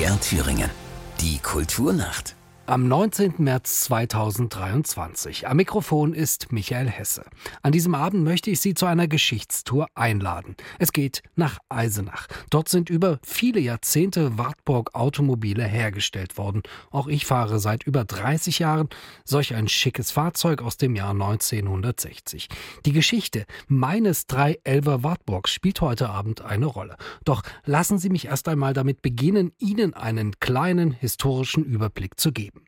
MDR Thüringen. Die Kulturnacht. Am 19. März 2023. Am Mikrofon ist Michael Hesse. An diesem Abend möchte ich Sie zu einer Geschichtstour einladen. Es geht nach Eisenach. Dort sind über viele Jahrzehnte Wartburg Automobile hergestellt worden. Auch ich fahre seit über 30 Jahren solch ein schickes Fahrzeug aus dem Jahr 1960. Die Geschichte meines 311er Wartburgs spielt heute Abend eine Rolle. Doch lassen Sie mich erst einmal damit beginnen, Ihnen einen kleinen historischen Überblick zu geben.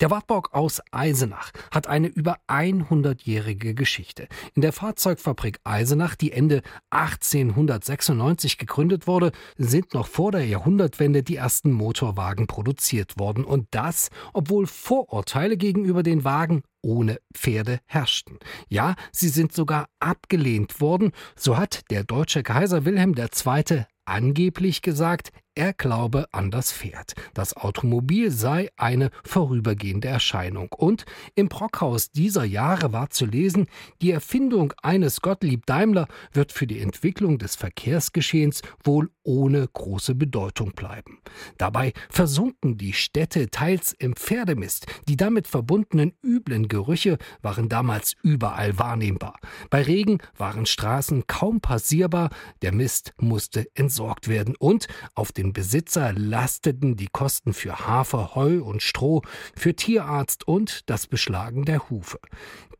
Der Wartburg aus Eisenach hat eine über 100-jährige Geschichte. In der Fahrzeugfabrik Eisenach, die Ende 1896 gegründet wurde, sind noch vor der Jahrhundertwende die ersten Motorwagen produziert worden. Und das, obwohl Vorurteile gegenüber den Wagen ohne Pferde herrschten. Ja, sie sind sogar abgelehnt worden. So hat der deutsche Kaiser Wilhelm II. angeblich gesagt, er glaube an das Pferd. Das Automobil sei eine vorübergehende Erscheinung. Und im Brockhaus dieser Jahre war zu lesen, die Erfindung eines Gottlieb Daimler wird für die Entwicklung des Verkehrsgeschehens wohl ohne große Bedeutung bleiben. Dabei versunken die Städte teils im Pferdemist. Die damit verbundenen üblen Gerüche waren damals überall wahrnehmbar. Bei Regen waren Straßen kaum passierbar, der Mist musste entsorgt werden und auf den den Besitzer lasteten die Kosten für Hafer, Heu und Stroh, für Tierarzt und das Beschlagen der Hufe.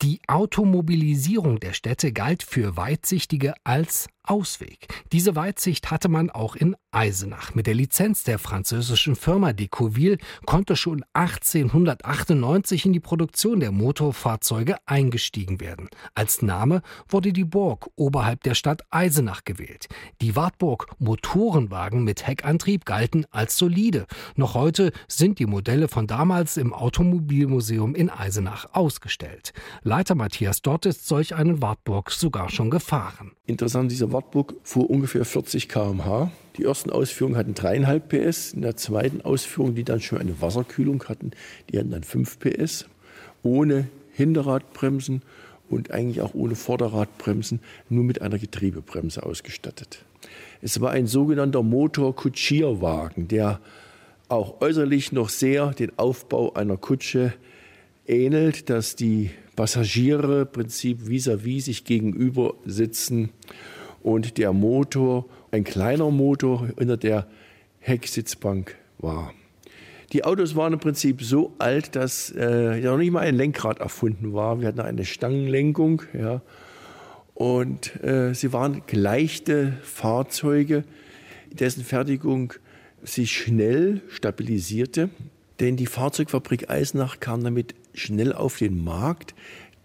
Die Automobilisierung der Städte galt für Weitsichtige als Ausweg. Diese Weitsicht hatte man auch in Eisenach. Mit der Lizenz der französischen Firma Decoville konnte schon 1898 in die Produktion der Motorfahrzeuge eingestiegen werden. Als Name wurde die Burg oberhalb der Stadt Eisenach gewählt. Die Wartburg Motorenwagen mit Heckantrieb galten als solide. Noch heute sind die Modelle von damals im Automobilmuseum in Eisenach ausgestellt. Leiter Matthias Dort ist solch einen Wartburg sogar schon gefahren. Interessant, dieser Wartburg fuhr ungefähr 40 km/h. Die ersten Ausführungen hatten dreieinhalb PS. In der zweiten Ausführung, die dann schon eine Wasserkühlung hatten, die hatten dann 5 PS. Ohne Hinterradbremsen und eigentlich auch ohne Vorderradbremsen, nur mit einer Getriebebremse ausgestattet. Es war ein sogenannter Motorkutschierwagen, der auch äußerlich noch sehr den Aufbau einer Kutsche ähnelt, dass die Passagiere Prinzip vis-à-vis -vis sich gegenüber sitzen und der Motor, ein kleiner Motor unter der Hecksitzbank war. Die Autos waren im Prinzip so alt, dass äh, noch nicht mal ein Lenkrad erfunden war. Wir hatten eine Stangenlenkung, ja. Und äh, sie waren leichte Fahrzeuge, dessen Fertigung sich schnell stabilisierte. Denn die Fahrzeugfabrik Eisenach kam damit schnell auf den Markt,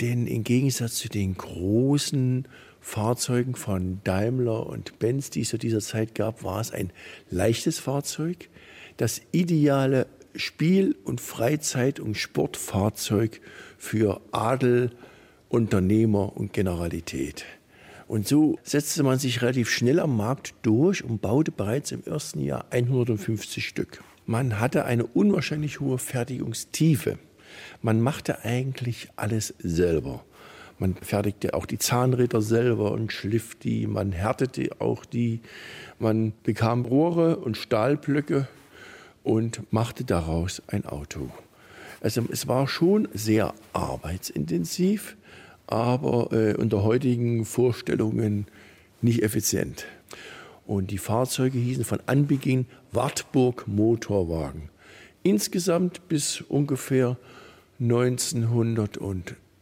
denn im Gegensatz zu den großen Fahrzeugen von Daimler und Benz, die es zu dieser Zeit gab, war es ein leichtes Fahrzeug, das ideale Spiel- und Freizeit- und Sportfahrzeug für Adel, Unternehmer und Generalität. Und so setzte man sich relativ schnell am Markt durch und baute bereits im ersten Jahr 150 Stück. Man hatte eine unwahrscheinlich hohe Fertigungstiefe. Man machte eigentlich alles selber. Man fertigte auch die Zahnräder selber und schliff die, man härtete auch die, man bekam Rohre und Stahlblöcke und machte daraus ein Auto. Also es war schon sehr arbeitsintensiv, aber äh, unter heutigen Vorstellungen nicht effizient. Und die Fahrzeuge hießen von Anbeginn Wartburg Motorwagen. Insgesamt bis ungefähr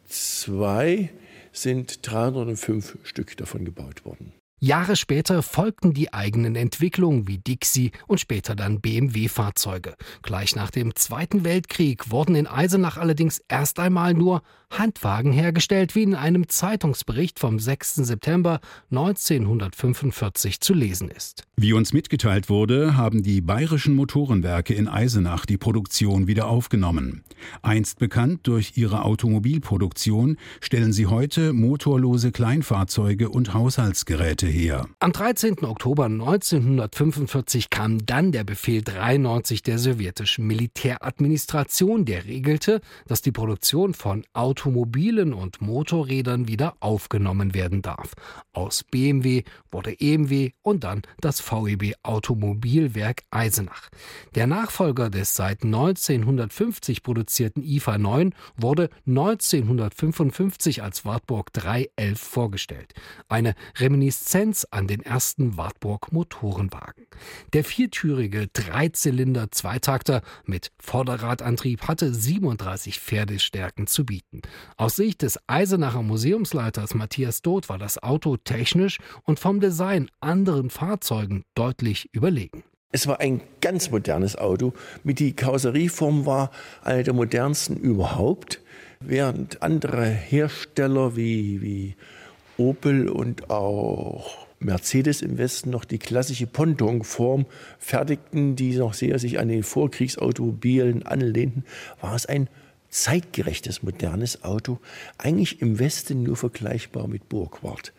1902 sind 305 Stück davon gebaut worden. Jahre später folgten die eigenen Entwicklungen wie Dixie und später dann BMW-Fahrzeuge. Gleich nach dem Zweiten Weltkrieg wurden in Eisenach allerdings erst einmal nur Handwagen hergestellt, wie in einem Zeitungsbericht vom 6. September 1945 zu lesen ist. Wie uns mitgeteilt wurde, haben die bayerischen Motorenwerke in Eisenach die Produktion wieder aufgenommen. Einst bekannt durch ihre Automobilproduktion, stellen sie heute motorlose Kleinfahrzeuge und Haushaltsgeräte her. Am 13. Oktober 1945 kam dann der Befehl 93 der sowjetischen Militäradministration, der regelte, dass die Produktion von Automobilen und Motorrädern wieder aufgenommen werden darf. Aus BMW wurde EMW und dann das VEB Automobilwerk Eisenach. Der Nachfolger des seit 1950 produzierten IFA 9 wurde 1955 als Wartburg 311 vorgestellt. Eine Reminiszenz an den ersten Wartburg Motorenwagen. Der viertürige Dreizylinder-Zweitakter mit Vorderradantrieb hatte 37 Pferdestärken zu bieten. Aus Sicht des Eisenacher Museumsleiters Matthias Doth war das Auto technisch und vom Design anderen Fahrzeugen deutlich überlegen. Es war ein ganz modernes Auto. Mit die Karosserieform war eine der modernsten überhaupt. Während andere Hersteller wie, wie Opel und auch Mercedes im Westen noch die klassische Pontonform fertigten, die noch sehr sich an den Vorkriegsautomobilen anlehnten, war es ein zeitgerechtes, modernes Auto, eigentlich im Westen nur vergleichbar mit Burgward.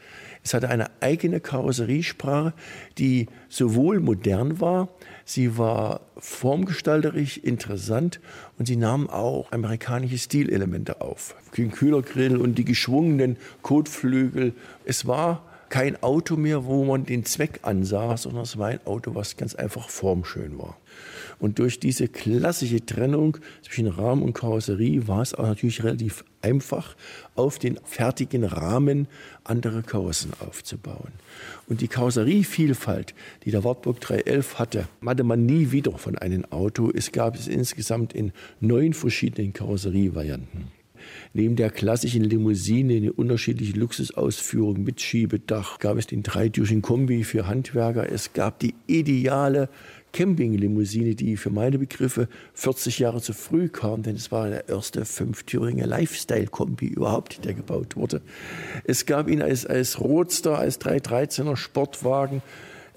Es hatte eine eigene Karosseriesprache, die sowohl modern war, sie war formgestalterisch interessant und sie nahm auch amerikanische Stilelemente auf. Den Kühlergrill und die geschwungenen Kotflügel. Es war kein Auto mehr, wo man den Zweck ansah, sondern es war ein Auto, was ganz einfach formschön war. Und durch diese klassische Trennung zwischen Rahmen und Karosserie war es auch natürlich relativ einfach, auf den fertigen Rahmen andere Karossen aufzubauen. Und die Karosserievielfalt, die der Wartburg 311 hatte, hatte man nie wieder von einem Auto. Es gab es insgesamt in neun verschiedenen Karosserievarianten. Neben der klassischen Limousine eine unterschiedliche Luxusausführung mit Schiebedach gab es den dreitürigen Kombi für Handwerker. Es gab die ideale Campinglimousine, die für meine Begriffe 40 Jahre zu früh kam, denn es war der erste fünftürige Lifestyle-Kombi überhaupt, der gebaut wurde. Es gab ihn als, als Roadster, als 313er Sportwagen,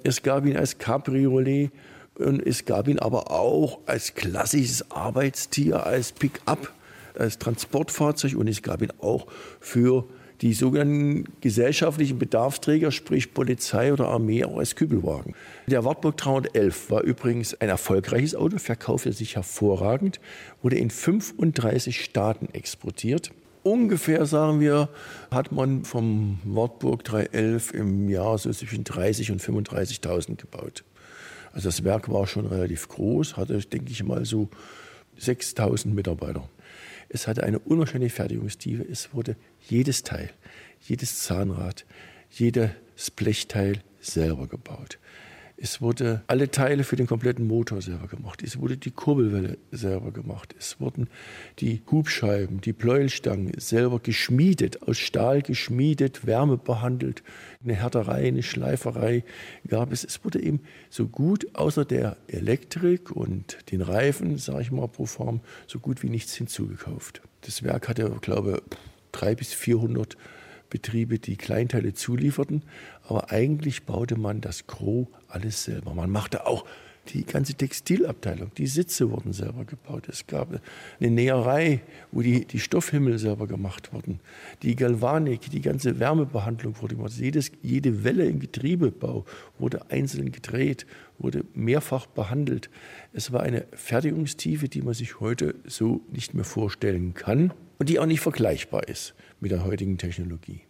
es gab ihn als Cabriolet. Und es gab ihn aber auch als klassisches Arbeitstier, als Pickup, als Transportfahrzeug. Und es gab ihn auch für die sogenannten gesellschaftlichen Bedarfsträger, sprich Polizei oder Armee, auch als Kübelwagen. Der Wartburg 311 war übrigens ein erfolgreiches Auto, verkaufte sich hervorragend, wurde in 35 Staaten exportiert. Ungefähr, sagen wir, hat man vom Wartburg 311 im Jahr so zwischen 30 und 35.000 gebaut. Also das Werk war schon relativ groß, hatte, denke ich mal, so 6.000 Mitarbeiter. Es hatte eine unwahrscheinliche Fertigungstiefe. Es wurde jedes Teil, jedes Zahnrad, jedes Blechteil selber gebaut. Es wurde alle Teile für den kompletten Motor selber gemacht. Es wurde die Kurbelwelle selber gemacht. Es wurden die Hubscheiben, die Pleuelstangen selber geschmiedet, aus Stahl geschmiedet, Wärme behandelt. Eine Härterei, eine Schleiferei gab es. Es wurde eben so gut, außer der Elektrik und den Reifen, sage ich mal pro Form, so gut wie nichts hinzugekauft. Das Werk hatte, glaube ich, drei bis 400 Betriebe, die Kleinteile zulieferten. Aber eigentlich baute man das Gros alles selber. Man machte auch die ganze Textilabteilung, die Sitze wurden selber gebaut. Es gab eine Näherei, wo die, die Stoffhimmel selber gemacht wurden. Die Galvanik, die ganze Wärmebehandlung wurde gemacht. Jedes, jede Welle im Getriebebau wurde einzeln gedreht, wurde mehrfach behandelt. Es war eine Fertigungstiefe, die man sich heute so nicht mehr vorstellen kann und die auch nicht vergleichbar ist mit der heutigen Technologie.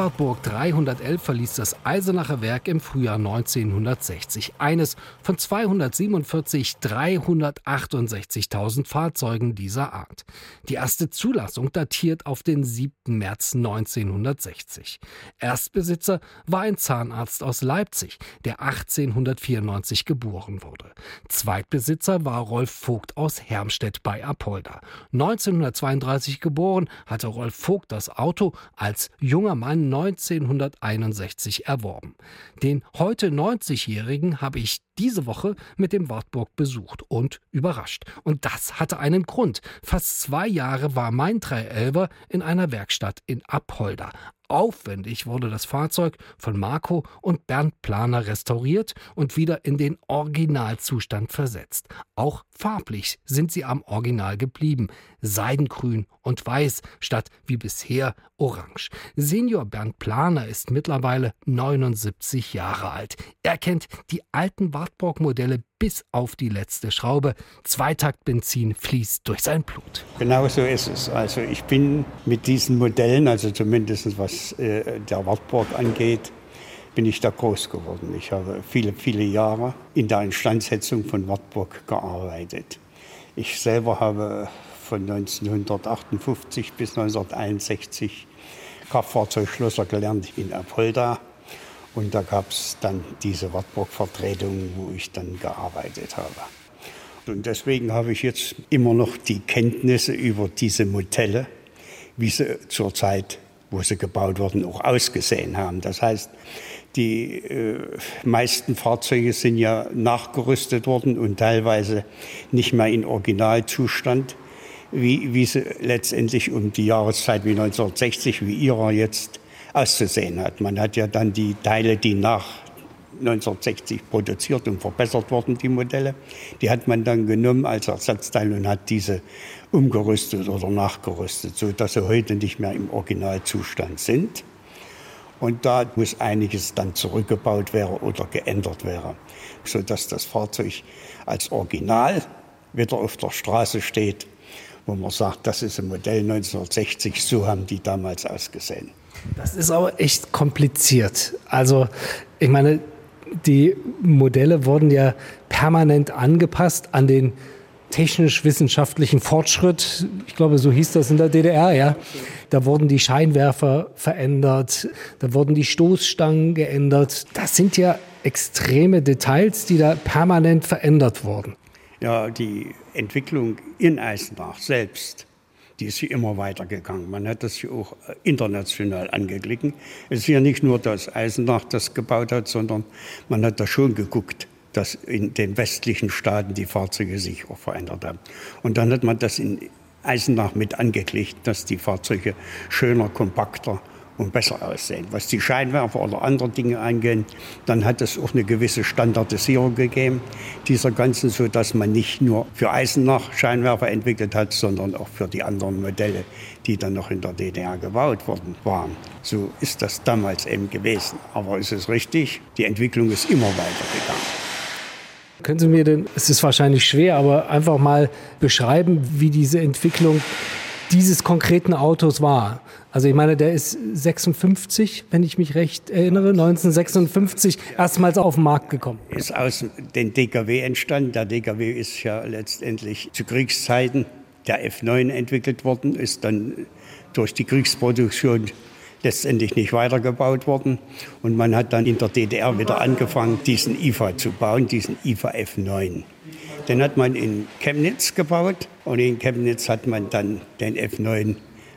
Mein Wartburg 311 verließ das Eisenacher Werk im Frühjahr 1960. Eines von 247 368.000 Fahrzeugen dieser Art. Die erste Zulassung datiert auf den 7. März 1960. Erstbesitzer war ein Zahnarzt aus Leipzig, der 1894 geboren wurde. Zweitbesitzer war Rolf Vogt aus Hermstedt bei Apolda. 1932 geboren, hatte Rolf Vogt das Auto als junger Mann 1961 erworben. Den heute 90-Jährigen habe ich diese Woche mit dem Wartburg besucht und überrascht. Und das hatte einen Grund. Fast zwei Jahre war mein 311er in einer Werkstatt in Apolda. Aufwendig wurde das Fahrzeug von Marco und Bernd Planer restauriert und wieder in den Originalzustand versetzt. Auch farblich sind sie am Original geblieben. Seidengrün und weiß statt wie bisher orange. Senior Bernd Planer ist mittlerweile 79 Jahre alt. Er kennt die alten Wartburg-Modelle bis auf die letzte Schraube. Zweitaktbenzin fließt durch sein Blut. Genau so ist es. Also ich bin mit diesen Modellen, also zumindest was äh, der Wartburg angeht, bin ich da groß geworden. Ich habe viele, viele Jahre in der Instandsetzung von Wartburg gearbeitet. Ich selber habe von 1958 bis 1961 Kraftfahrzeugschlosser gelernt in Apolda und da gab es dann diese Wartburg-Vertretung, wo ich dann gearbeitet habe. Und deswegen habe ich jetzt immer noch die Kenntnisse über diese Modelle, wie sie zur Zeit, wo sie gebaut wurden, auch ausgesehen haben. Das heißt, die äh, meisten Fahrzeuge sind ja nachgerüstet worden und teilweise nicht mehr in Originalzustand, wie, wie sie letztendlich um die Jahreszeit wie 1960, wie ihrer jetzt auszusehen hat. Man hat ja dann die Teile, die nach 1960 produziert und verbessert wurden, die Modelle, die hat man dann genommen als Ersatzteil und hat diese umgerüstet oder nachgerüstet, sodass sie heute nicht mehr im Originalzustand sind. Und da muss einiges dann zurückgebaut werden oder geändert werden, sodass das Fahrzeug als Original wieder auf der Straße steht, wo man sagt, das ist ein Modell 1960, so haben die damals ausgesehen. Das ist aber echt kompliziert. Also, ich meine, die Modelle wurden ja permanent angepasst an den technisch-wissenschaftlichen Fortschritt. Ich glaube, so hieß das in der DDR, ja. Da wurden die Scheinwerfer verändert, da wurden die Stoßstangen geändert. Das sind ja extreme Details, die da permanent verändert wurden. Ja, die Entwicklung in Eisenbach selbst die ist immer weitergegangen. Man hat das hier auch äh, international angeglichen. Es ist ja nicht nur das Eisenach, das gebaut hat, sondern man hat da schon geguckt, dass in den westlichen Staaten die Fahrzeuge sich auch verändert haben. Und dann hat man das in Eisenach mit angeglichen, dass die Fahrzeuge schöner, kompakter und besser aussehen. Was die Scheinwerfer oder andere Dinge angeht, dann hat es auch eine gewisse Standardisierung gegeben dieser ganzen, so dass man nicht nur für Eisenach Scheinwerfer entwickelt hat, sondern auch für die anderen Modelle, die dann noch in der DDR gebaut worden waren. So ist das damals eben gewesen. Aber es ist richtig, die Entwicklung ist immer weitergegangen. Können Sie mir denn, es ist wahrscheinlich schwer, aber einfach mal beschreiben, wie diese Entwicklung dieses konkreten Autos war? Also ich meine, der ist 56, wenn ich mich recht erinnere, 1956 erstmals auf den Markt gekommen. Ist aus dem DKW entstanden. Der DKW ist ja letztendlich zu Kriegszeiten der F9 entwickelt worden, ist dann durch die Kriegsproduktion letztendlich nicht weitergebaut worden. Und man hat dann in der DDR wieder angefangen, diesen IFA zu bauen, diesen IFA F9. Den hat man in Chemnitz gebaut und in Chemnitz hat man dann den F9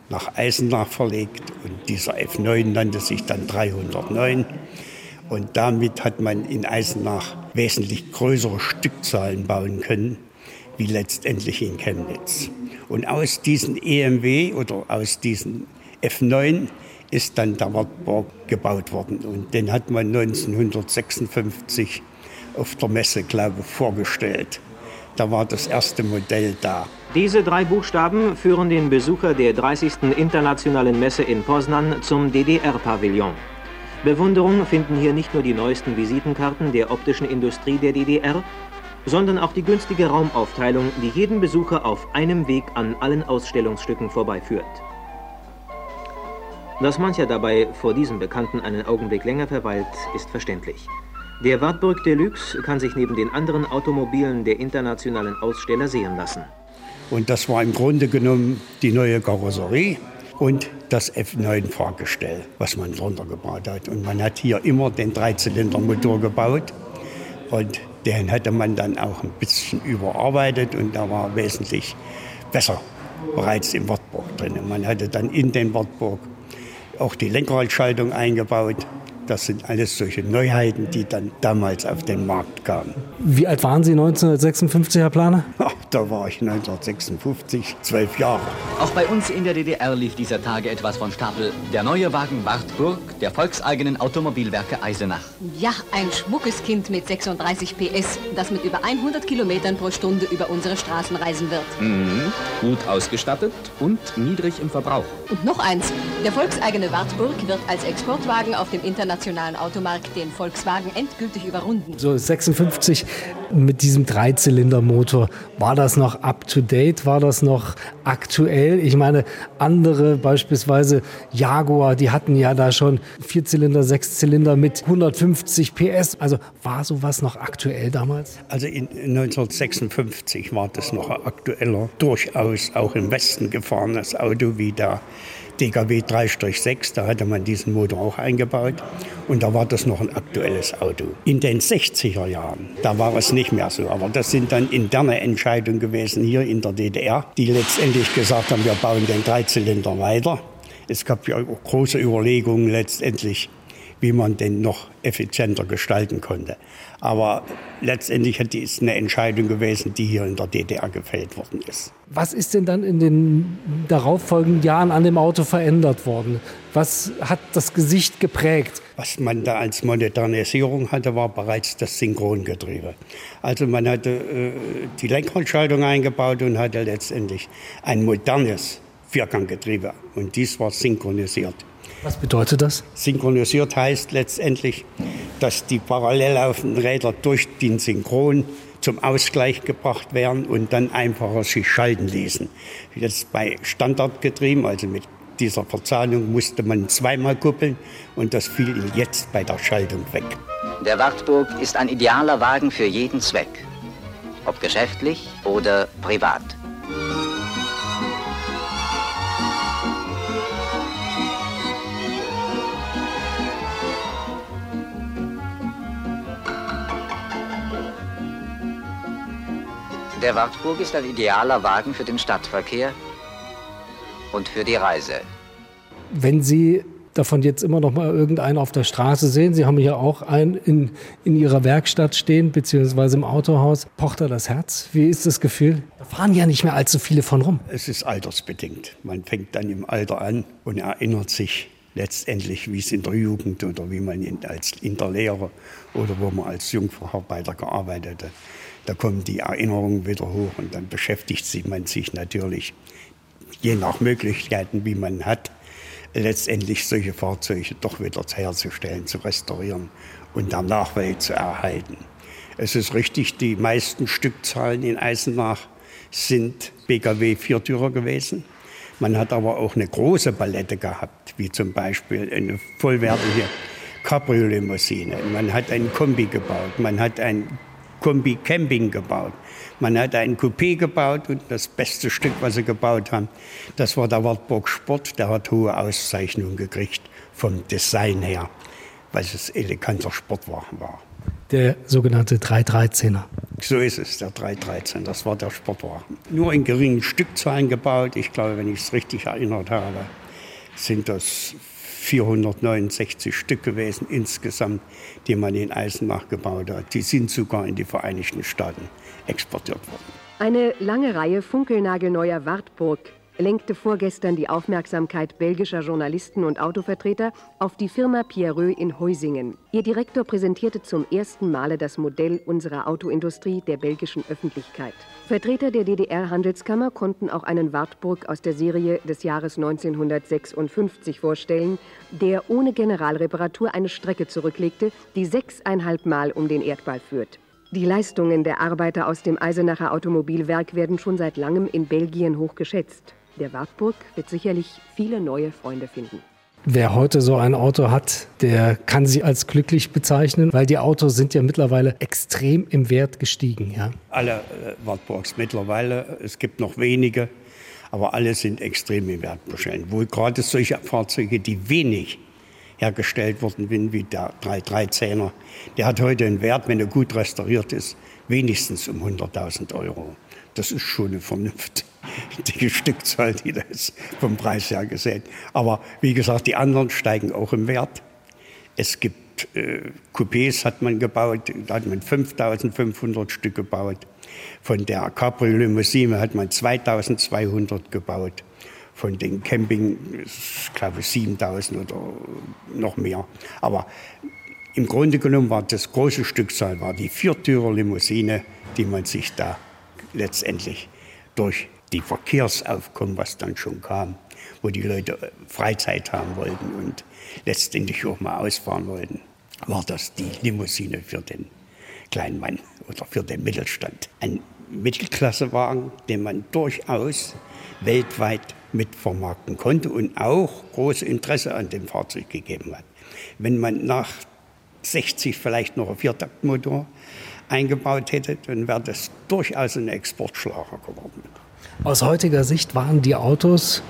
nach Eisenach verlegt und dieser F9 nannte sich dann 309. Und damit hat man in Eisenach wesentlich größere Stückzahlen bauen können, wie letztendlich in Chemnitz. Und aus diesen EMW oder aus diesen F9 ist dann der Wartburg gebaut worden. Und den hat man 1956 auf der Messe, glaube ich, vorgestellt. Da war das erste Modell da. Diese drei Buchstaben führen den Besucher der 30. Internationalen Messe in Poznan zum DDR-Pavillon. Bewunderung finden hier nicht nur die neuesten Visitenkarten der optischen Industrie der DDR, sondern auch die günstige Raumaufteilung, die jeden Besucher auf einem Weg an allen Ausstellungsstücken vorbeiführt. Dass mancher dabei vor diesem Bekannten einen Augenblick länger verweilt, ist verständlich. Der Wartburg Deluxe kann sich neben den anderen Automobilen der internationalen Aussteller sehen lassen. Und das war im Grunde genommen die neue Karosserie und das F9-Fahrgestell, was man drunter gebaut hat. Und man hat hier immer den Dreizylindermotor gebaut. Und den hatte man dann auch ein bisschen überarbeitet und da war wesentlich besser bereits im Wartburg drin. Man hatte dann in den Wartburg auch die Lenkradschaltung eingebaut das sind alles solche Neuheiten, die dann damals auf den Markt kamen. Wie alt waren Sie 1956, Herr Planer? Ach, da war ich 1956, zwölf Jahre. Auch bei uns in der DDR lief dieser Tage etwas von Stapel. Der neue Wagen Wartburg der volkseigenen Automobilwerke Eisenach. Ja, ein schmuckes Kind mit 36 PS, das mit über 100 Kilometern pro Stunde über unsere Straßen reisen wird. Mhm. Gut ausgestattet und niedrig im Verbrauch. Und noch eins, der volkseigene Wartburg wird als Exportwagen auf dem internationalen internationalen Automarkt den Volkswagen endgültig überrunden. So 56 mit diesem Dreizylindermotor, war das noch up-to-date, war das noch aktuell? Ich meine, andere, beispielsweise Jaguar, die hatten ja da schon Vierzylinder, Sechszylinder mit 150 PS. Also war sowas noch aktuell damals? Also in 1956 war das noch aktueller, durchaus auch im Westen gefahrenes Auto wie da DKW 3-6, da hatte man diesen Motor auch eingebaut und da war das noch ein aktuelles Auto. In den 60er Jahren, da war es nicht mehr so, aber das sind dann interne Entscheidungen gewesen hier in der DDR, die letztendlich gesagt haben, wir bauen den Dreizylinder weiter. Es gab ja große Überlegungen letztendlich, wie man den noch effizienter gestalten konnte. Aber letztendlich ist eine Entscheidung gewesen, die hier in der DDR gefällt worden ist. Was ist denn dann in den darauffolgenden Jahren an dem Auto verändert worden? Was hat das Gesicht geprägt? Was man da als Modernisierung hatte, war bereits das Synchrongetriebe. Also man hatte äh, die Lenkradschaltung eingebaut und hatte letztendlich ein modernes Vierganggetriebe. Und dies war synchronisiert. Was bedeutet das? Synchronisiert heißt letztendlich, dass die parallel laufenden Räder durch den Synchron zum Ausgleich gebracht werden und dann einfacher sich schalten ließen. Jetzt bei Standardgetrieben, also mit dieser Verzahnung, musste man zweimal kuppeln und das fiel jetzt bei der Schaltung weg. Der Wartburg ist ein idealer Wagen für jeden Zweck, ob geschäftlich oder privat. Der Wartburg ist ein idealer Wagen für den Stadtverkehr und für die Reise. Wenn Sie davon jetzt immer noch mal irgendeinen auf der Straße sehen, Sie haben ja auch einen in, in Ihrer Werkstatt stehen, beziehungsweise im Autohaus. Pocht da das Herz? Wie ist das Gefühl? Da fahren ja nicht mehr allzu viele von rum. Es ist altersbedingt. Man fängt dann im Alter an und erinnert sich letztendlich, wie es in der Jugend oder wie man in, als in der Lehre oder wo man als Jungverarbeiter gearbeitet hat. Da kommen die Erinnerungen wieder hoch und dann beschäftigt man sich natürlich, je nach Möglichkeiten, wie man hat, letztendlich solche Fahrzeuge doch wieder herzustellen, zu restaurieren und der Nachwelt zu erhalten. Es ist richtig, die meisten Stückzahlen in Eisenach sind Pkw-Viertürer gewesen. Man hat aber auch eine große Palette gehabt, wie zum Beispiel eine vollwertige Cabriolimousine. Man hat ein Kombi gebaut, man hat ein Kombi Camping gebaut. Man hat ein Coupé gebaut und das beste Stück, was sie gebaut haben, das war der Wartburg Sport. Der hat hohe Auszeichnungen gekriegt vom Design her, weil es eleganter Sportwagen war. Der sogenannte 313er. So ist es, der 313. Das war der Sportwagen. Nur in geringen Stückzahlen gebaut. Ich glaube, wenn ich es richtig erinnert habe, sind das 469 Stück gewesen insgesamt, die man in Eisenach gebaut hat. Die sind sogar in die Vereinigten Staaten exportiert worden. Eine lange Reihe funkelnagelneuer Wartburg lenkte vorgestern die Aufmerksamkeit belgischer Journalisten und Autovertreter auf die Firma Pierreux in Heusingen. Ihr Direktor präsentierte zum ersten Male das Modell unserer Autoindustrie der belgischen Öffentlichkeit. Vertreter der DDR-Handelskammer konnten auch einen Wartburg aus der Serie des Jahres 1956 vorstellen, der ohne Generalreparatur eine Strecke zurücklegte, die sechseinhalb Mal um den Erdball führt. Die Leistungen der Arbeiter aus dem Eisenacher Automobilwerk werden schon seit langem in Belgien hoch geschätzt. Der Wartburg wird sicherlich viele neue Freunde finden. Wer heute so ein Auto hat, der kann sich als glücklich bezeichnen, weil die Autos sind ja mittlerweile extrem im Wert gestiegen. Ja? Alle äh, Wartburgs mittlerweile, es gibt noch wenige, aber alle sind extrem im Wert beschränkt. Wo gerade solche Fahrzeuge, die wenig hergestellt worden sind, wie der 313er, der hat heute einen Wert, wenn er gut restauriert ist, wenigstens um 100.000 Euro. Das ist schon eine vernünftige Stückzahl, die das vom Preis her gesehen. Aber wie gesagt, die anderen steigen auch im Wert. Es gibt äh, Coupés, hat man gebaut, da hat man 5500 Stück gebaut. Von der Cabrio-Limousine hat man 2200 gebaut. Von den Camping, ich glaube 7000 oder noch mehr. Aber im Grunde genommen war das große Stückzahl war die Viertürer-Limousine, die man sich da letztendlich durch die Verkehrsaufkommen, was dann schon kam, wo die Leute äh, Freizeit haben wollten und letztendlich auch mal ausfahren wollten, war das die Limousine für den kleinen Mann oder für den Mittelstand. Ein Mittelklassewagen, den man durchaus weltweit mitvermarkten konnte und auch großes Interesse an dem Fahrzeug gegeben hat. Wenn man nach 60 vielleicht noch ein Viertaktmotor eingebaut hätte, dann wäre das durchaus ein Exportschlager geworden. Aus heutiger Sicht waren die Autos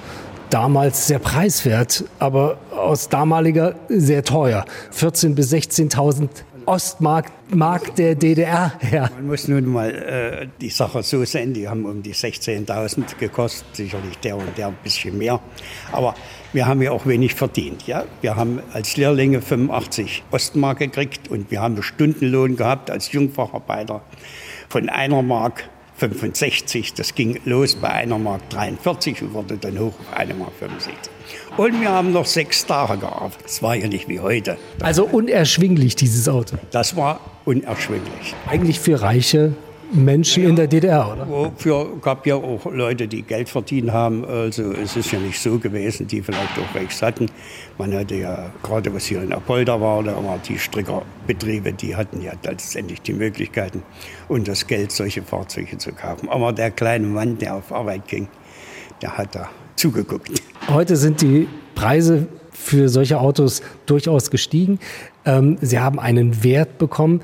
damals sehr preiswert, aber aus damaliger sehr teuer. 14.000 bis 16.000 Ostmark Mark der DDR her. Man muss nun mal äh, die Sache so sehen, die haben um die 16.000 gekostet, sicherlich der und der ein bisschen mehr. Aber wir haben ja auch wenig verdient. Ja? Wir haben als Lehrlinge 85 Ostmark gekriegt und wir haben einen Stundenlohn gehabt als Jungfacharbeiter von einer Mark 65. Das ging los bei einer Mark 43 und wurde dann hoch auf eine Mark 65. Und wir haben noch sechs Tage gearbeitet. Das war ja nicht wie heute. Also unerschwinglich, dieses Auto. Das war unerschwinglich. Eigentlich für reiche Menschen ja, in der DDR, oder? Wofür gab ja auch Leute, die Geld verdient haben. Also es ist ja nicht so gewesen, die vielleicht auch rechts hatten. Man hatte ja, gerade was hier in Apolda war, da waren die Strickerbetriebe, die hatten ja letztendlich die Möglichkeiten und das Geld, solche Fahrzeuge zu kaufen. Aber der kleine Mann, der auf Arbeit ging, der hat da zugeguckt. Heute sind die Preise für solche Autos durchaus gestiegen. Ähm, sie haben einen Wert bekommen.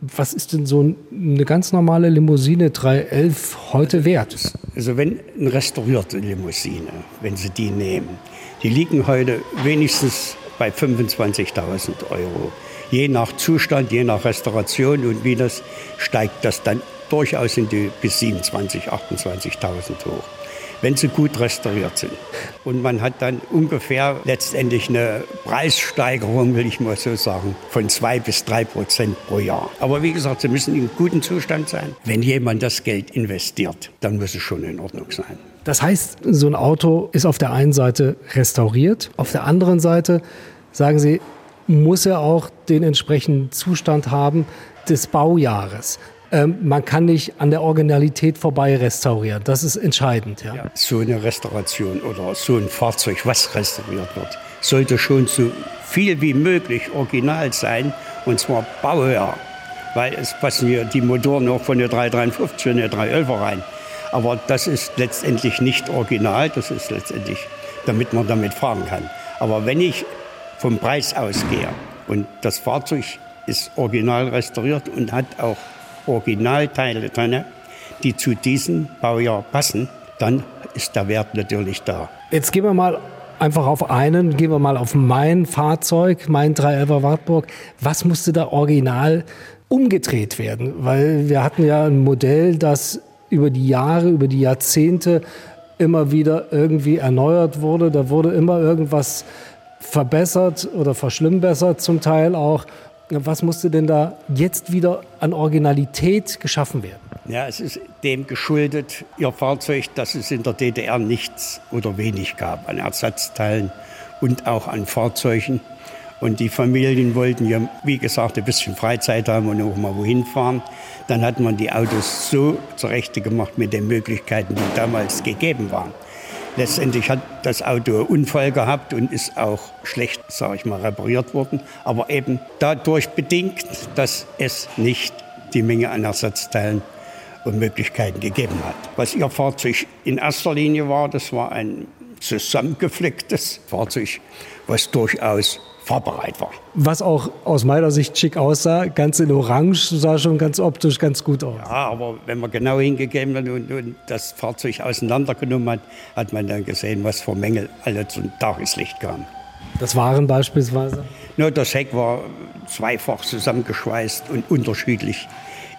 Was ist denn so eine ganz normale Limousine 311 heute wert? Also wenn eine restaurierte Limousine, wenn Sie die nehmen, die liegen heute wenigstens bei 25.000 Euro. Je nach Zustand, je nach Restauration und wie das steigt das dann durchaus in die bis 27.000, 28.000 hoch wenn sie gut restauriert sind. Und man hat dann ungefähr letztendlich eine Preissteigerung, will ich mal so sagen, von zwei bis drei Prozent pro Jahr. Aber wie gesagt, sie müssen in gutem Zustand sein. Wenn jemand das Geld investiert, dann muss es schon in Ordnung sein. Das heißt, so ein Auto ist auf der einen Seite restauriert, auf der anderen Seite sagen Sie, muss er auch den entsprechenden Zustand haben des Baujahres. Ähm, man kann nicht an der Originalität vorbei restaurieren. Das ist entscheidend. Ja. ja. so eine Restauration oder so ein Fahrzeug, was restauriert wird, sollte schon so viel wie möglich original sein und zwar Baujahr. Weil es passen hier die Motoren auch von der 353 und der 311 rein. Aber das ist letztendlich nicht original, das ist letztendlich, damit man damit fahren kann. Aber wenn ich vom Preis ausgehe und das Fahrzeug ist original restauriert und hat auch Originalteile drin, die zu diesem Baujahr passen, dann ist der Wert natürlich da. Jetzt gehen wir mal einfach auf einen, gehen wir mal auf mein Fahrzeug, mein 311er Wartburg. Was musste da original umgedreht werden? Weil wir hatten ja ein Modell, das über die Jahre, über die Jahrzehnte immer wieder irgendwie erneuert wurde. Da wurde immer irgendwas verbessert oder verschlimmbessert zum Teil auch. Was musste denn da jetzt wieder an Originalität geschaffen werden? Ja, es ist dem geschuldet, Ihr Fahrzeug, dass es in der DDR nichts oder wenig gab an Ersatzteilen und auch an Fahrzeugen. Und die Familien wollten ja, wie gesagt, ein bisschen Freizeit haben und auch mal wohin fahren. Dann hat man die Autos so zurechte gemacht mit den Möglichkeiten, die damals gegeben waren. Letztendlich hat das Auto einen Unfall gehabt und ist auch schlecht, sage ich mal, repariert worden. Aber eben dadurch bedingt, dass es nicht die Menge an Ersatzteilen und Möglichkeiten gegeben hat. Was Ihr Fahrzeug in erster Linie war, das war ein zusammengeflicktes Fahrzeug, was durchaus fahrbereit war. Was auch aus meiner Sicht schick aussah, ganz in Orange, sah schon ganz optisch ganz gut aus. Ja, aber wenn man genau hingegeben hat und, und das Fahrzeug auseinandergenommen hat, hat man dann gesehen, was für Mängel alle zum Tageslicht kamen. Das waren beispielsweise? Nur das Heck war zweifach zusammengeschweißt und unterschiedlich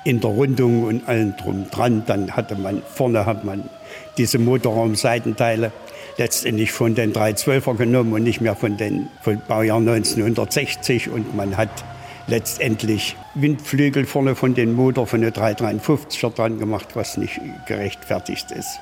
in der Rundung und allem drum dran. Dann hatte man vorne hat man diese Motorraumseitenteile letztendlich von den 312er genommen und nicht mehr von den von Baujahr 1960 und man hat letztendlich Windflügel vorne von den Motor von der 353er dran gemacht, was nicht gerechtfertigt ist.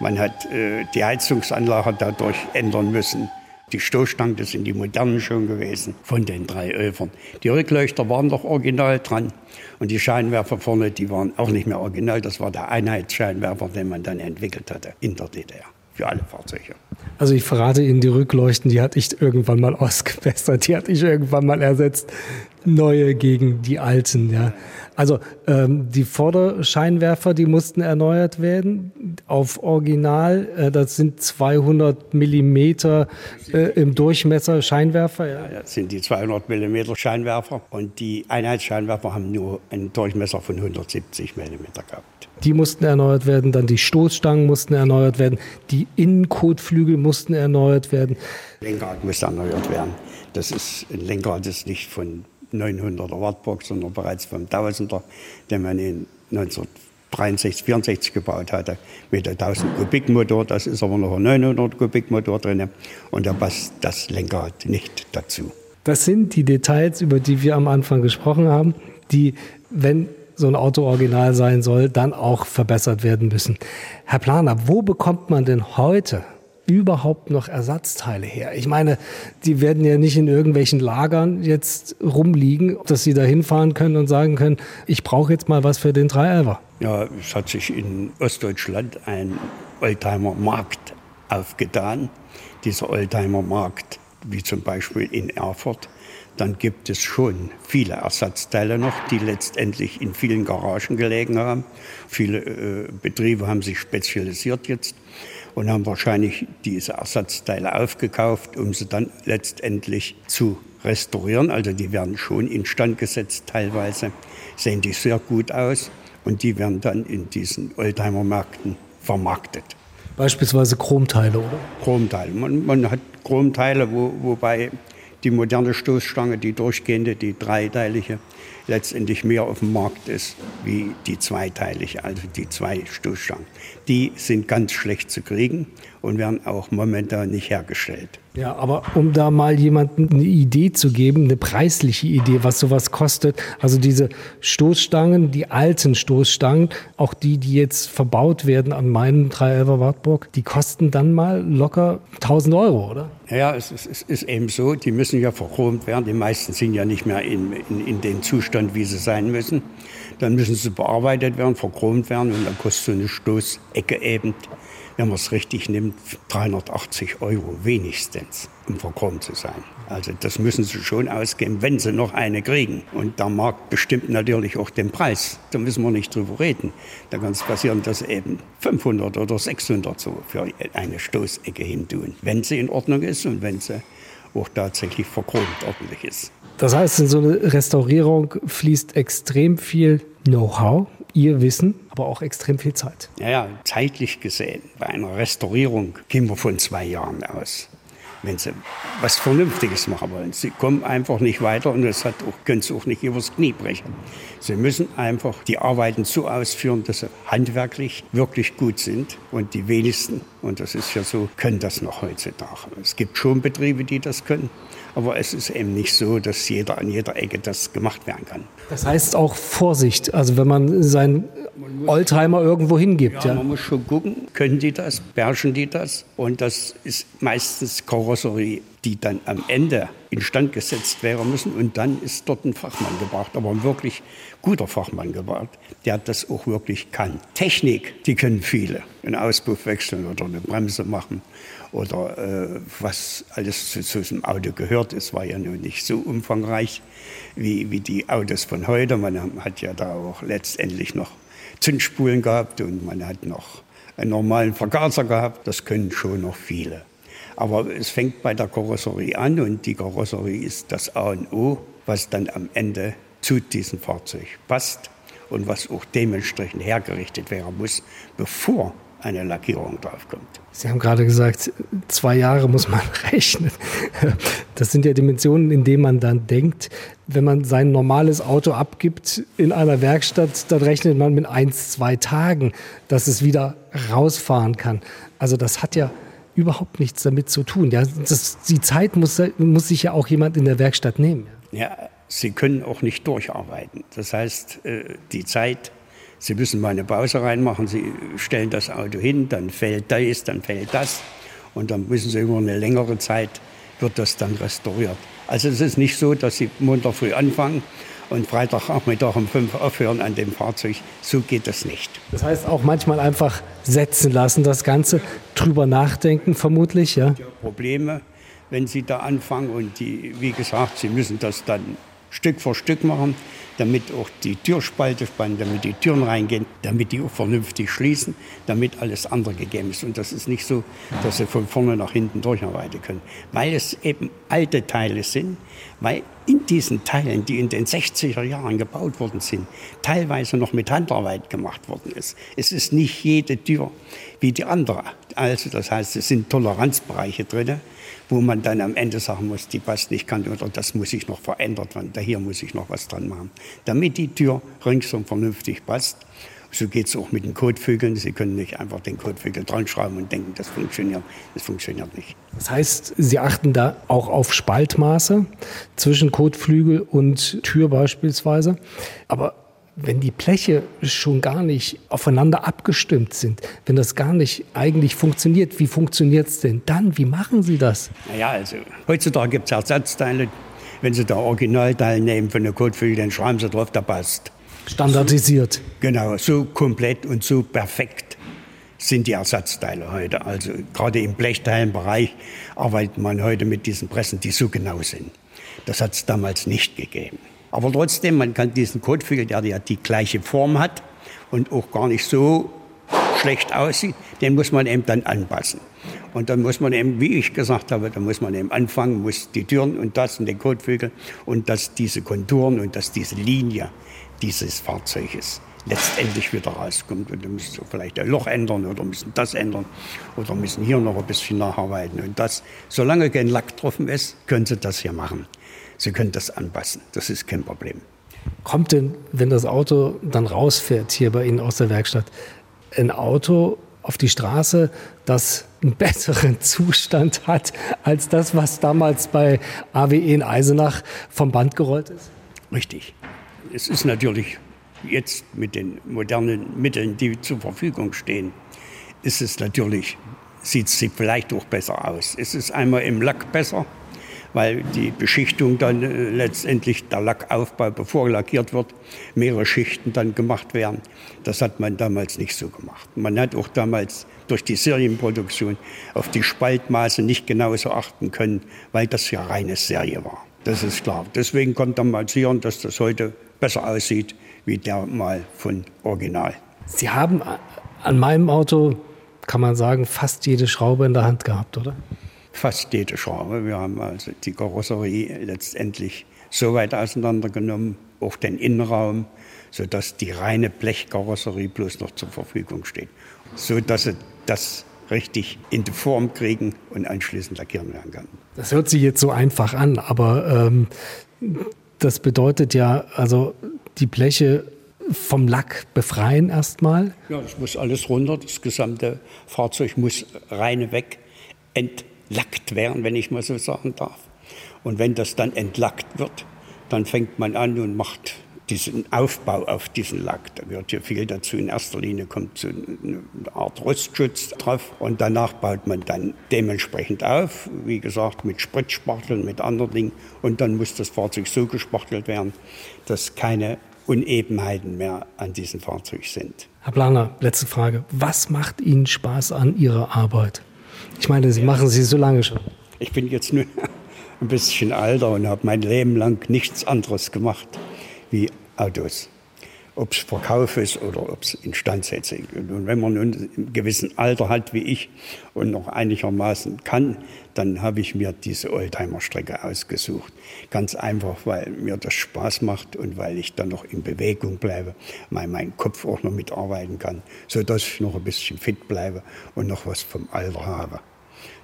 Man hat äh, die Heizungsanlage dadurch ändern müssen. Die Stoßstangen, sind die modernen schon gewesen, von den drei Öfern. Die Rückleuchter waren doch original dran. Und die Scheinwerfer vorne, die waren auch nicht mehr original. Das war der Einheitsscheinwerfer, den man dann entwickelt hatte in der DDR für alle Fahrzeuge. Also ich verrate Ihnen, die Rückleuchten, die hatte ich irgendwann mal ausgebessert, die hatte ich irgendwann mal ersetzt. Neue gegen die alten, ja. Also ähm, die Vorderscheinwerfer, die mussten erneuert werden auf Original. Äh, das sind 200 Millimeter äh, im Durchmesser Scheinwerfer. Ja. ja. das sind die 200 Millimeter Scheinwerfer und die Einheitsscheinwerfer haben nur einen Durchmesser von 170 Millimeter gehabt. Die mussten erneuert werden, dann die Stoßstangen mussten erneuert werden, die Innenkotflügel mussten erneuert werden. Lenkrad musste erneuert werden. Das ist ein Lenkrad, das nicht von 900er Wartburg, sondern bereits vom 1000er, den man in 1963, 64 gebaut hatte, mit einem 1000 Kubik Motor. Das ist aber noch ein 900 Kubik Motor drin und da passt das Lenkrad nicht dazu. Das sind die Details, über die wir am Anfang gesprochen haben, die, wenn so ein Auto original sein soll, dann auch verbessert werden müssen. Herr Planer, wo bekommt man denn heute überhaupt noch Ersatzteile her? Ich meine, die werden ja nicht in irgendwelchen Lagern jetzt rumliegen, dass sie da hinfahren können und sagen können, ich brauche jetzt mal was für den 311er. Ja, es hat sich in Ostdeutschland ein Oldtimer-Markt aufgetan. Dieser Oldtimer-Markt, wie zum Beispiel in Erfurt, dann gibt es schon viele Ersatzteile noch, die letztendlich in vielen Garagen gelegen haben. Viele äh, Betriebe haben sich spezialisiert jetzt und haben wahrscheinlich diese Ersatzteile aufgekauft, um sie dann letztendlich zu restaurieren. Also die werden schon instand gesetzt teilweise, sehen die sehr gut aus und die werden dann in diesen Oldtimer-Märkten vermarktet. Beispielsweise Chromteile, oder? Chromteile. Man, man hat Chromteile, wo, wobei die moderne Stoßstange, die durchgehende, die dreiteilige, letztendlich mehr auf dem Markt ist wie die zweiteilige, also die zwei Stoßstangen. Die sind ganz schlecht zu kriegen und werden auch momentan nicht hergestellt. Ja, aber um da mal jemandem eine Idee zu geben, eine preisliche Idee, was sowas kostet, also diese Stoßstangen, die alten Stoßstangen, auch die, die jetzt verbaut werden an meinem 311er Wartburg, die kosten dann mal locker 1000 Euro, oder? Ja, es ist, es ist eben so, die müssen ja verchromt werden. Die meisten sind ja nicht mehr in, in, in den Zustand, wie sie sein müssen. Dann müssen sie bearbeitet werden, verchromt werden und dann kostet so eine Stoßecke eben wenn man es richtig nimmt, 380 Euro wenigstens, um verkommen zu sein. Also das müssen sie schon ausgeben, wenn sie noch eine kriegen. Und der Markt bestimmt natürlich auch den Preis. Da müssen wir nicht drüber reden. Da kann es passieren, dass eben 500 oder 600 so für eine Stoßecke hin tun, wenn sie in Ordnung ist und wenn sie auch tatsächlich verchromt ordentlich ist. Das heißt, in so eine Restaurierung fließt extrem viel Know-how, ihr Wissen, aber auch extrem viel Zeit. Ja, ja, zeitlich gesehen, bei einer Restaurierung gehen wir von zwei Jahren aus. Wenn Sie was Vernünftiges machen wollen. Sie kommen einfach nicht weiter und das hat auch, können Sie auch nicht übers Knie brechen. Sie müssen einfach die Arbeiten so ausführen, dass sie handwerklich wirklich gut sind. Und die wenigsten, und das ist ja so, können das noch heutzutage. Es gibt schon Betriebe, die das können. Aber es ist eben nicht so, dass jeder an jeder Ecke das gemacht werden kann. Das heißt auch Vorsicht. Also wenn man seinen Oldtimer irgendwo hingibt. Ja, ja, man muss schon gucken, können die das, beherrschen die das? Und das ist meistens Karosserie, die dann am Ende instand gesetzt werden müssen. Und dann ist dort ein Fachmann gebracht, aber ein wirklich guter Fachmann gebracht, der das auch wirklich kann. Technik, die können viele. Einen Auspuff wechseln oder eine Bremse machen oder äh, was alles zu, zu diesem Auto gehört. Es war ja nun nicht so umfangreich wie, wie die Autos von heute. Man hat ja da auch letztendlich noch Zündspulen gehabt und man hat noch einen normalen Vergaser gehabt. Das können schon noch viele. Aber es fängt bei der Karosserie an und die Karosserie ist das A und O, was dann am Ende zu diesem Fahrzeug passt und was auch dementsprechend hergerichtet werden muss, bevor eine Lackierung draufkommt. Sie haben gerade gesagt, zwei Jahre muss man rechnen. Das sind ja Dimensionen, in denen man dann denkt, wenn man sein normales Auto abgibt in einer Werkstatt, dann rechnet man mit eins, zwei Tagen, dass es wieder rausfahren kann. Also das hat ja überhaupt nichts damit zu tun. Ja, das, die Zeit muss, muss sich ja auch jemand in der Werkstatt nehmen. Ja, Sie können auch nicht durcharbeiten. Das heißt, äh, die Zeit Sie müssen mal eine Pause reinmachen, Sie stellen das Auto hin, dann fällt das, dann fällt das. Und dann müssen Sie über eine längere Zeit, wird das dann restauriert. Also es ist nicht so, dass Sie Montag früh anfangen und Freitagnachmittag um fünf aufhören an dem Fahrzeug. So geht das nicht. Das heißt auch manchmal einfach setzen lassen, das Ganze, drüber nachdenken vermutlich, ja? Probleme, wenn Sie da anfangen und die, wie gesagt, Sie müssen das dann Stück für Stück machen, damit auch die Türspalte spannen, damit die Türen reingehen, damit die auch vernünftig schließen, damit alles andere gegeben ist. Und das ist nicht so, dass sie von vorne nach hinten durcharbeiten können, weil es eben alte Teile sind, weil in diesen Teilen, die in den 60er Jahren gebaut worden sind, teilweise noch mit Handarbeit gemacht worden ist. Es ist nicht jede Tür wie die andere. Also das heißt, es sind Toleranzbereiche drin wo man dann am Ende sagen muss, die passt nicht, kann oder das muss ich noch verändert werden, da hier muss ich noch was dran machen, damit die Tür ringsum vernünftig passt. So geht es auch mit den Kotflügeln. Sie können nicht einfach den Kotflügel dran schrauben und denken, das funktioniert. Das funktioniert nicht. Das heißt, Sie achten da auch auf Spaltmaße zwischen Kotflügel und Tür beispielsweise. Aber wenn die Bleche schon gar nicht aufeinander abgestimmt sind, wenn das gar nicht eigentlich funktioniert, wie funktioniert es denn dann? Wie machen Sie das? Naja, also heutzutage gibt es Ersatzteile. Wenn Sie da Originalteil nehmen von der Kotflügel, dann schreiben Sie drauf, da passt. Standardisiert. So, genau, so komplett und so perfekt sind die Ersatzteile heute. Also gerade im Blechteilenbereich arbeitet man heute mit diesen Pressen, die so genau sind. Das hat es damals nicht gegeben. Aber trotzdem, man kann diesen Kotflügel, der ja die gleiche Form hat und auch gar nicht so schlecht aussieht, den muss man eben dann anpassen. Und dann muss man eben, wie ich gesagt habe, da muss man eben anfangen, muss die Türen und das und den Kotflügel und dass diese Konturen und dass diese Linie dieses Fahrzeuges letztendlich wieder rauskommt. Und dann müssen sie vielleicht ein Loch ändern oder müssen das ändern oder müssen hier noch ein bisschen nacharbeiten. Und das, solange kein Lack drauf ist, können sie das hier machen. Sie können das anpassen. Das ist kein Problem. Kommt denn, wenn das Auto dann rausfährt hier bei Ihnen aus der Werkstatt, ein Auto auf die Straße, das einen besseren Zustand hat als das, was damals bei AWE in Eisenach vom Band gerollt ist? Richtig. Es ist natürlich jetzt mit den modernen Mitteln, die zur Verfügung stehen, ist es natürlich, sieht es vielleicht auch besser aus. Es ist einmal im Lack besser, weil die Beschichtung dann äh, letztendlich der Lackaufbau, bevor lackiert wird, mehrere Schichten dann gemacht werden. Das hat man damals nicht so gemacht. Man hat auch damals durch die Serienproduktion auf die Spaltmaße nicht genauso achten können, weil das ja reine Serie war. Das ist klar. Deswegen konnte man mal sehen, dass das heute besser aussieht wie der mal von Original. Sie haben an meinem Auto, kann man sagen, fast jede Schraube in der Hand gehabt, oder? Fast jede Schraube. Wir haben also die Karosserie letztendlich so weit auseinandergenommen, auch den Innenraum, sodass die reine Blechkarosserie bloß noch zur Verfügung steht. So dass sie das richtig in die Form kriegen und anschließend lackieren werden kann. Das hört sich jetzt so einfach an, aber ähm, das bedeutet ja, also die Bleche vom Lack befreien erstmal? Ja, das muss alles runter. Das gesamte Fahrzeug muss reine weg ent entlackt werden, wenn ich mal so sagen darf. Und wenn das dann entlackt wird, dann fängt man an und macht diesen Aufbau auf diesen Lack. Da gehört hier viel dazu. In erster Linie kommt so eine Art Rostschutz drauf und danach baut man dann dementsprechend auf, wie gesagt, mit Spritzspachteln, mit anderen Dingen. Und dann muss das Fahrzeug so gespachtelt werden, dass keine Unebenheiten mehr an diesem Fahrzeug sind. Herr Planer, letzte Frage. Was macht Ihnen Spaß an Ihrer Arbeit? Ich meine, Sie machen Sie so lange schon. Ich bin jetzt nur ein bisschen alter und habe mein Leben lang nichts anderes gemacht wie Autos. ob es Verkauf ist oder ob es Instandsetzung. Und wenn man nun ein gewissen Alter hat wie ich und noch einigermaßen kann, dann habe ich mir diese Oldtimer-Strecke ausgesucht. Ganz einfach, weil mir das Spaß macht und weil ich dann noch in Bewegung bleibe, weil mein Kopf auch noch mitarbeiten kann, sodass ich noch ein bisschen fit bleibe und noch was vom Alter habe.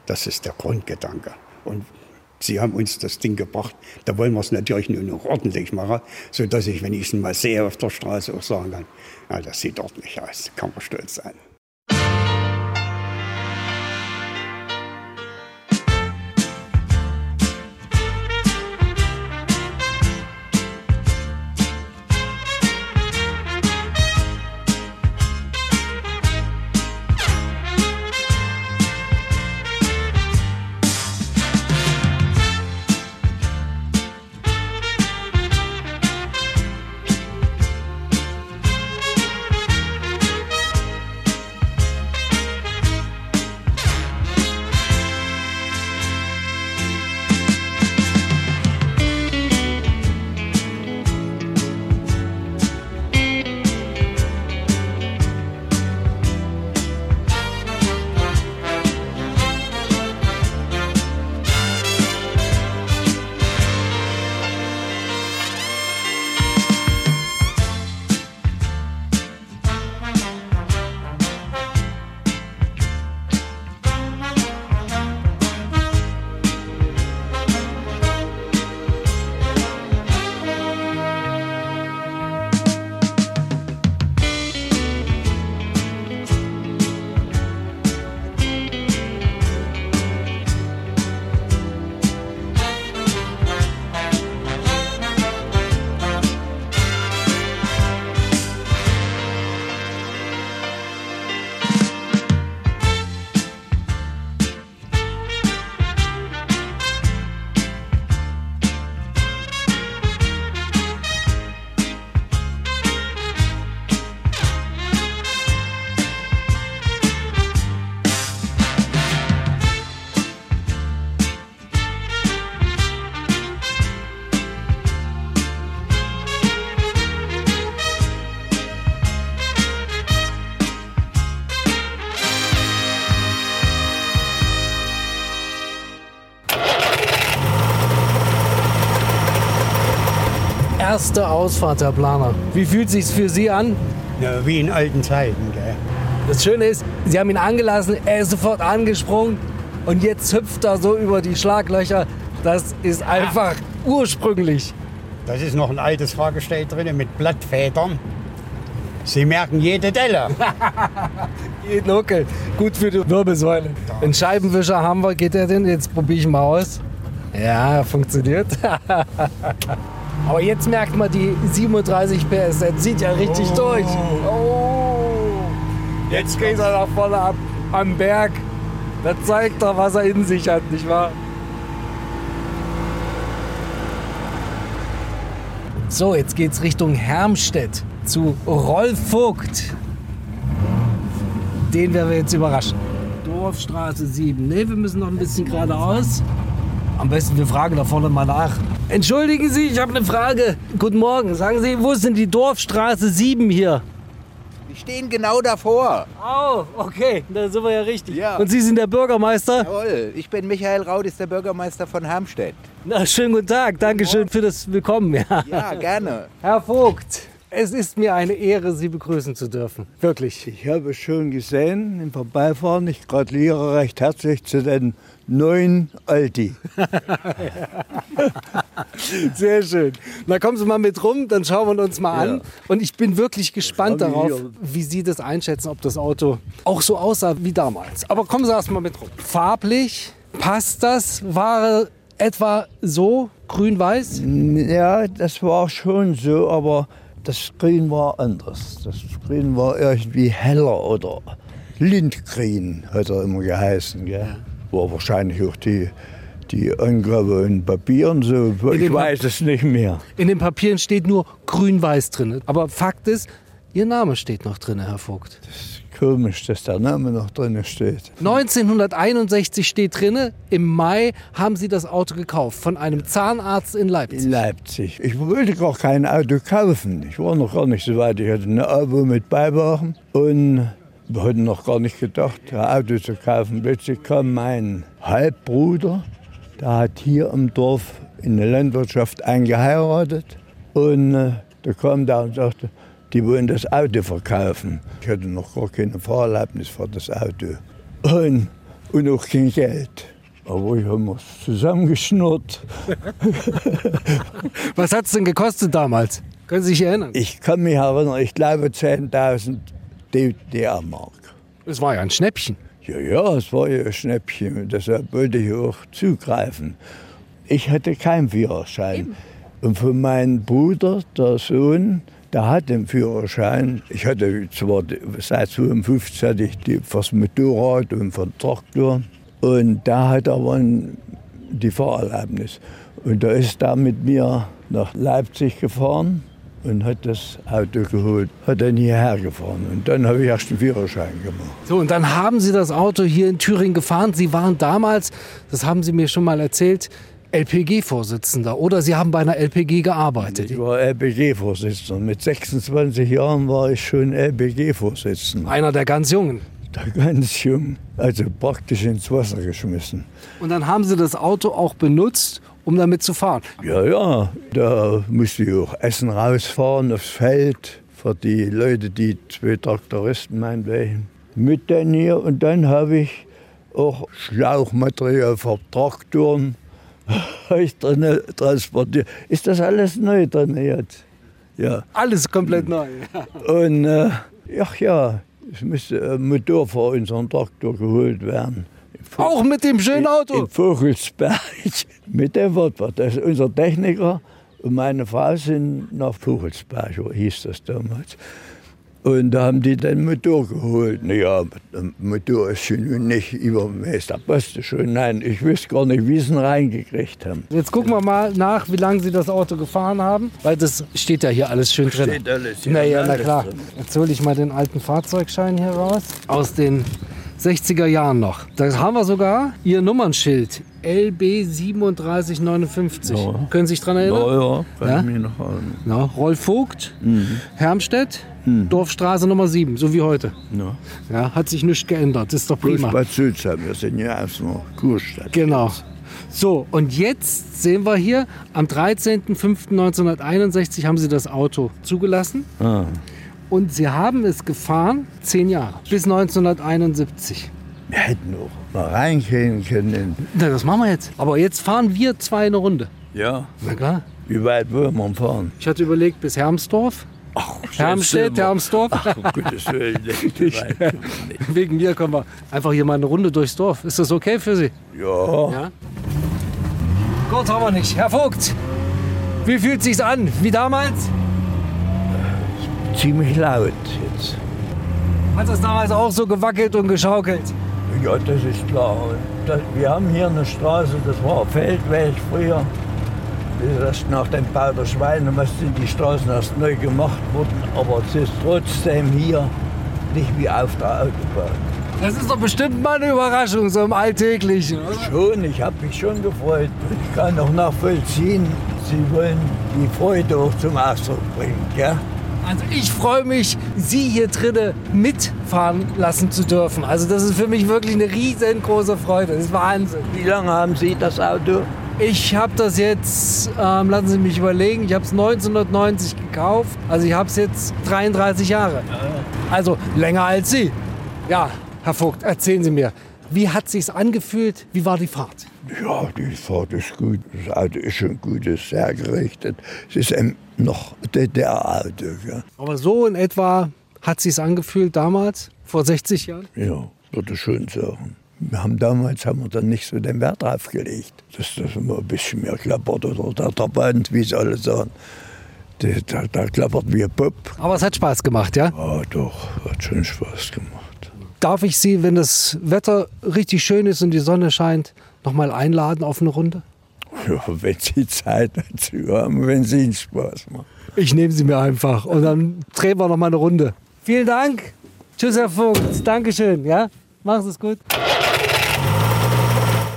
Das ist der Grundgedanke. Und Sie haben uns das Ding gebracht. Da wollen wir es natürlich nur noch ordentlich machen, sodass ich, wenn ich es mal sehe auf der Straße, auch sagen kann, ja, das sieht ordentlich aus, kann man stolz sein. Erste Ausfahrt, Herr Planer. Wie fühlt sich's für Sie an? Ja, wie in alten Zeiten. Gell? Das Schöne ist, Sie haben ihn angelassen, er ist sofort angesprungen und jetzt hüpft er so über die Schlaglöcher. Das ist einfach ursprünglich. Das ist noch ein altes Fahrgestell drin mit Blattfedern. Sie merken jede Delle. Jeden Huckel. Gut für die Wirbelsäule. Einen Scheibenwischer haben wir. Geht der denn? Jetzt probiere ich mal aus. Ja, funktioniert. Aber jetzt merkt man die 37 PS. Der zieht ja richtig Oh. durch. Oh. Jetzt geht er nach vorne ab am Berg. Da zeigt er, was er in sich hat, nicht wahr? So, jetzt geht's Richtung Hermstedt zu Rolf Vogt. Den werden wir jetzt überraschen. Dorfstraße 7. Ne, wir müssen noch ein bisschen geradeaus. Am besten, wir fragen da vorne mal nach. Entschuldigen Sie, ich habe eine Frage. Guten Morgen. Sagen Sie, wo ist denn die Dorfstraße 7 hier? Wir stehen genau davor. Oh, okay, da sind wir ja richtig. Ja. Und Sie sind der Bürgermeister? Jawohl, ich bin Michael Raudis, der Bürgermeister von Hamstedt. Na, schönen guten Tag. Dankeschön für das Willkommen. Ja. Ja, gerne. Herr Vogt, es ist mir eine Ehre, Sie begrüßen zu dürfen. Wirklich. Ich habe es schon gesehen im Vorbeifahren. Ich gratuliere recht herzlich zu den neuen Alti. Sehr schön. Na kommen Sie mal mit rum, dann schauen wir uns mal an. Ja. Und ich bin wirklich gespannt darauf, hier. wie Sie das einschätzen, ob das Auto auch so aussah wie damals. Aber kommen Sie erst mal mit rum. Farblich, passt das? War etwa so grün-weiß? Ja, das war schon so, aber das Grün war anders. Das Grün war irgendwie heller oder Lindgrün, hat er immer geheißen. Gell? War wahrscheinlich auch die, die Angabe in Papieren so. In Ich weiß es nicht mehr. In den Papieren steht nur grün-weiß drin. Aber Fakt ist, Ihr Name steht noch drin, Herr Vogt. Komisch, dass der Name noch drin steht. 1961 steht drin, im Mai haben Sie das Auto gekauft von einem Zahnarzt in Leipzig. In Leipzig. Ich wollte gar kein Auto kaufen. Ich war noch gar nicht so weit. Ich hatte eine Abo mit Beiwagen und wir hatten noch gar nicht gedacht, ein Auto zu kaufen. Plötzlich kam mein Halbbruder, der hat hier im Dorf in der Landwirtschaft eingeheiratet und äh, da kam der und sagte, die wollen das Auto verkaufen. Ich hatte noch gar keine Fahrerlaubnis für das Auto. Und, und auch kein Geld. Aber ich habe es zusammengeschnurrt. Was hat es denn gekostet damals? Können Sie sich erinnern? Ich kann mich erinnern, ich glaube 10.000 DDR-Mark. Es war ja ein Schnäppchen. Ja, ja, es war ja ein Schnäppchen. Deshalb wollte ich auch zugreifen. Ich hatte keinen Führerschein. Eben. Und von meinem Bruder, der Sohn, der hat den Führerschein. Ich hatte zwar seit 52 hatte ich die fürs Motorrad und für den Traktor. Und da hat aber die Fahrerlaubnis. Und da ist er mit mir nach Leipzig gefahren und hat das Auto geholt, hat dann hierher gefahren. Und dann habe ich erst den Führerschein gemacht. So, und dann haben Sie das Auto hier in Thüringen gefahren. Sie waren damals, das haben Sie mir schon mal erzählt, LPG-Vorsitzender oder Sie haben bei einer LPG gearbeitet? Ich war LPG-Vorsitzender. Mit 26 Jahren war ich schon LPG-Vorsitzender. Einer der ganz Jungen? Der ganz jung, also praktisch ins Wasser geschmissen. Und dann haben Sie das Auto auch benutzt, um damit zu fahren? Ja, ja. Da musste ich auch Essen rausfahren aufs Feld für die Leute, die zwei Traktoristen meinetwegen. Mit dann hier und dann habe ich auch Schlauchmaterial für Traktoren ich drin transportiert. Ist das alles neu drin jetzt? Ja. Alles komplett neu. Und äh, ach ja, es müsste ein Motor für unseren Traktor geholt werden. Auch mit dem schönen Auto? In, in Vogelsberg. mit dem Wortwort. Das ist unser Techniker und meine Frau sind nach Vogelsberg, hieß das damals. Und da haben die den Motor geholt. Naja, der Motor ist schon nicht übermäßig. Da passte schon. Nein, ich wüsste gar nicht, wie sie ihn reingekriegt haben. Jetzt gucken wir mal nach, wie lange sie das Auto gefahren haben. Weil das steht ja hier alles schön drin. Steht alles hier. Naja, na klar. Jetzt hole ich mal den alten Fahrzeugschein hier raus. Aus den 60er Jahren noch. Da haben wir sogar Ihr Nummernschild. LB 3759. Ja. Können Sie sich daran erinnern? Ja, ja, ja? mich noch. Ja, Rolf Vogt, mhm. Hermstedt, mhm. Dorfstraße Nummer 7, so wie heute. Ja. ja. Hat sich nichts geändert, das ist doch prima. Bad Sülzheim, wir sind ja erstmal Kurstadt. Genau. So, und jetzt sehen wir hier, am 13.05.1961 haben Sie das Auto zugelassen. Ah. Und Sie haben es gefahren, zehn Jahre, bis 1971. Wir hätten auch mal reingehen können. Na, das machen wir jetzt. Aber jetzt fahren wir zwei eine Runde. Ja. Na klar. Wie weit wollen wir fahren? Ich hatte überlegt, bis Hermsdorf. Ach, Hermstedt, Hermsdorf. Ach, Gottes Willen. Wegen mir können wir einfach hier mal eine Runde durchs Dorf. Ist das okay für Sie? Ja. ja? Gut haben wir nicht. Herr Vogt, wie fühlt sich's an? Wie damals? Ziemlich laut jetzt. Hat das damals auch so gewackelt und geschaukelt? Ja, das ist klar. Das, wir haben hier eine Straße, das war Feldweg früher. Das nach dem Bau der Schweine sind die Straßen erst neu gemacht worden, aber es ist trotzdem hier nicht wie auf der Autobahn. Das ist doch bestimmt mal eine Überraschung, so im Alltäglichen, oder? Schon, ich habe mich schon gefreut. Ich kann auch nachvollziehen, Sie wollen die Freude auch zum Ausdruck bringen, gell? Also ich freue mich, Sie hier drinnen mitfahren lassen zu dürfen. Also das ist für mich wirklich eine riesengroße Freude. Das ist Wahnsinn. Wie lange haben Sie das Auto? Ich habe das jetzt, ähm, lassen Sie mich überlegen, ich habe es 1990 gekauft. Also ich habe es jetzt 33 Jahre. Also länger als Sie. Ja, Herr Vogt, erzählen Sie mir, wie hat es sich angefühlt? Wie war die Fahrt? Ja, die Fahrt ist gut. Das Auto ist schon gut, ist sehr gerichtet. Es ist eben noch DDR-Auto. Ja. Aber so in etwa hat es sich angefühlt damals, vor 60 Jahren? Ja, würde ich schon sagen. Wir haben damals haben wir dann nicht so den Wert drauf gelegt, dass das immer ein bisschen mehr klappert oder der Trabant, wie sie alle sagen. Da, da klappert wie ein Pop. Aber es hat Spaß gemacht, ja? Ja, doch, hat schon Spaß gemacht. Darf ich Sie, wenn das Wetter richtig schön ist und die Sonne scheint, noch mal einladen auf eine Runde? Ja, wenn Sie Zeit dazu haben, wenn Sie Ihnen Spaß macht. Ich nehme sie mir einfach und dann drehen wir noch mal eine Runde. Vielen Dank. Tschüss, Herr Vogt. Dankeschön. Ja, machen Sie es gut.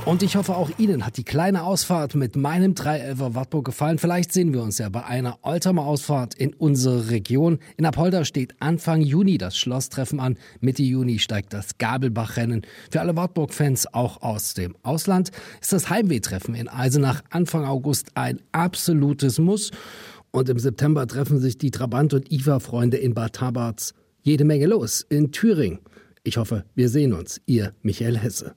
Und ich hoffe, auch Ihnen hat die kleine Ausfahrt mit meinem 311er Wartburg gefallen. Vielleicht sehen wir uns ja bei einer Oldtimer-Ausfahrt in unsere Region. In Apolda steht Anfang Juni das Schlosstreffen an. Mitte Juni steigt das Gabelbach-Rennen. Für alle Wartburg-Fans auch aus dem Ausland ist das Heimwehtreffen in Eisenach Anfang August ein absolutes Muss. Und im September treffen sich die Trabant- und IFA-Freunde in Bad Tabarz. Jede Menge los in Thüringen. Ich hoffe, wir sehen uns. Ihr Michael Hesse.